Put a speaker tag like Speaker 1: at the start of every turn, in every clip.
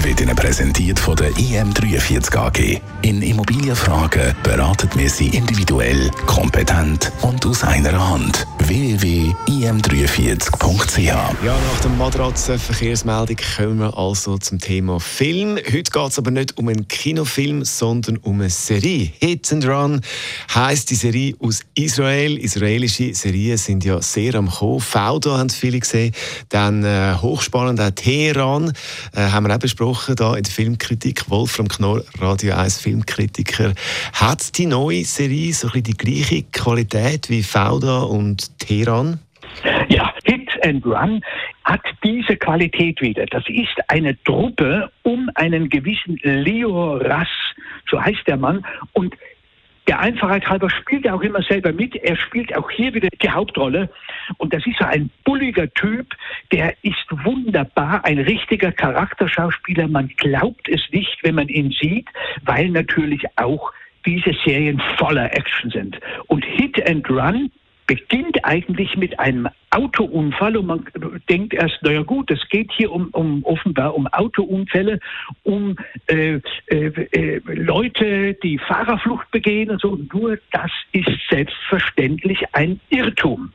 Speaker 1: wird Ihnen präsentiert von der IM43 AG. In Immobilienfragen beraten wir Sie individuell, kompetent und aus einer Hand. www.im43.ch
Speaker 2: Ja, nach der Matratzenverkehrsmeldung kommen wir also zum Thema Film. Heute geht es aber nicht um einen Kinofilm, sondern um eine Serie. Hit and Run heisst die Serie aus Israel. Israelische Serien sind ja sehr am Kommen. Fauda haben viele gesehen. Dann äh, hochspannend auch Teheran äh, haben wir auch besprochen da in der Filmkritik. Wolfram Knorr, Radio 1 Filmkritiker. Hat die neue Serie so ein bisschen die gleiche Qualität wie Fauda und Teheran?
Speaker 3: Ja, Hit and Run hat diese Qualität wieder. Das ist eine Truppe um einen gewissen Leo Rass, so heißt der Mann, und der Einfachheit halber spielt er auch immer selber mit. Er spielt auch hier wieder die Hauptrolle. Und das ist so ein bulliger Typ, der ist wunderbar, ein richtiger Charakterschauspieler. Man glaubt es nicht, wenn man ihn sieht, weil natürlich auch diese Serien voller Action sind. Und Hit and Run beginnt eigentlich mit einem Autounfall und man denkt erst, naja gut, es geht hier um, um offenbar um Autounfälle, um äh, äh, äh, Leute, die Fahrerflucht begehen und so. Nur das ist selbstverständlich ein Irrtum.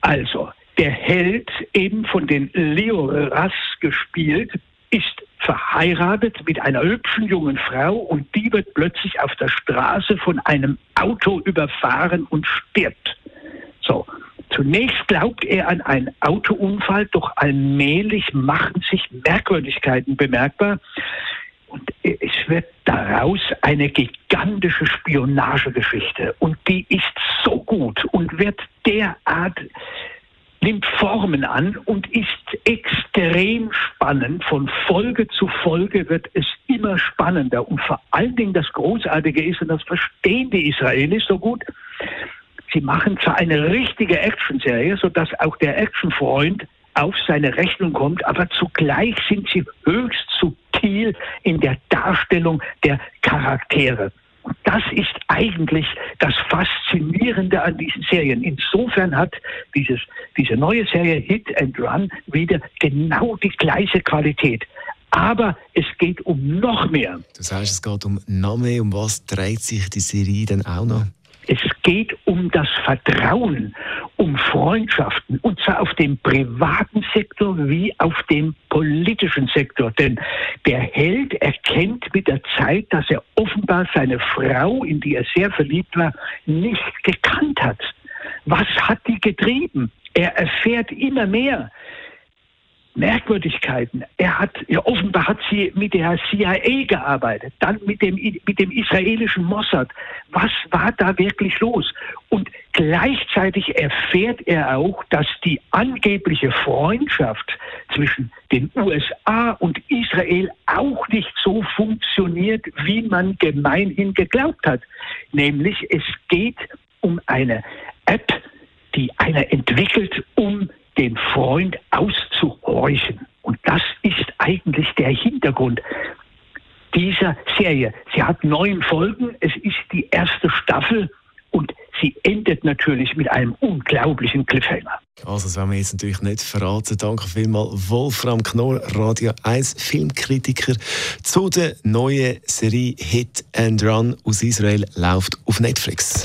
Speaker 3: Also, der Held, eben von den Leo Rass gespielt, ist verheiratet mit einer hübschen jungen Frau und die wird plötzlich auf der Straße von einem Auto überfahren und stirbt. So. Zunächst glaubt er an einen Autounfall, doch allmählich machen sich Merkwürdigkeiten bemerkbar. Und es wird daraus eine gigantische Spionagegeschichte. Und die ist so gut und wird derart, nimmt Formen an und ist extrem spannend. Von Folge zu Folge wird es immer spannender. Und vor allen Dingen das Großartige ist, und das verstehen die Israelis so gut, Sie machen zwar eine richtige Actionserie, sodass auch der Actionfreund auf seine Rechnung kommt, aber zugleich sind sie höchst subtil in der Darstellung der Charaktere. Und das ist eigentlich das Faszinierende an diesen Serien. Insofern hat dieses, diese neue Serie Hit and Run wieder genau die gleiche Qualität. Aber es geht um noch mehr.
Speaker 2: Das heißt, es geht um noch mehr. Um was dreht sich die Serie denn auch noch?
Speaker 3: Es geht um das Vertrauen, um Freundschaften, und zwar auf dem privaten Sektor wie auf dem politischen Sektor. Denn der Held erkennt mit der Zeit, dass er offenbar seine Frau, in die er sehr verliebt war, nicht gekannt hat. Was hat die getrieben? Er erfährt immer mehr. Merkwürdigkeiten. Er hat, ja, offenbar hat sie mit der CIA gearbeitet, dann mit dem, mit dem israelischen Mossad. Was war da wirklich los? Und gleichzeitig erfährt er auch, dass die angebliche Freundschaft zwischen den USA und Israel auch nicht so funktioniert, wie man gemeinhin geglaubt hat. Nämlich es geht um eine App, die einer entwickelt, um den Freund auszuhorchen. Und das ist eigentlich der Hintergrund dieser Serie. Sie hat neun Folgen, es ist die erste Staffel und sie endet natürlich mit einem unglaublichen Cliffhanger.
Speaker 2: Also, das werden wir jetzt natürlich nicht verraten. Danke vielmals, Wolfram Knorr, Radio 1 Filmkritiker, zu der neuen Serie Hit and Run aus Israel, läuft auf Netflix.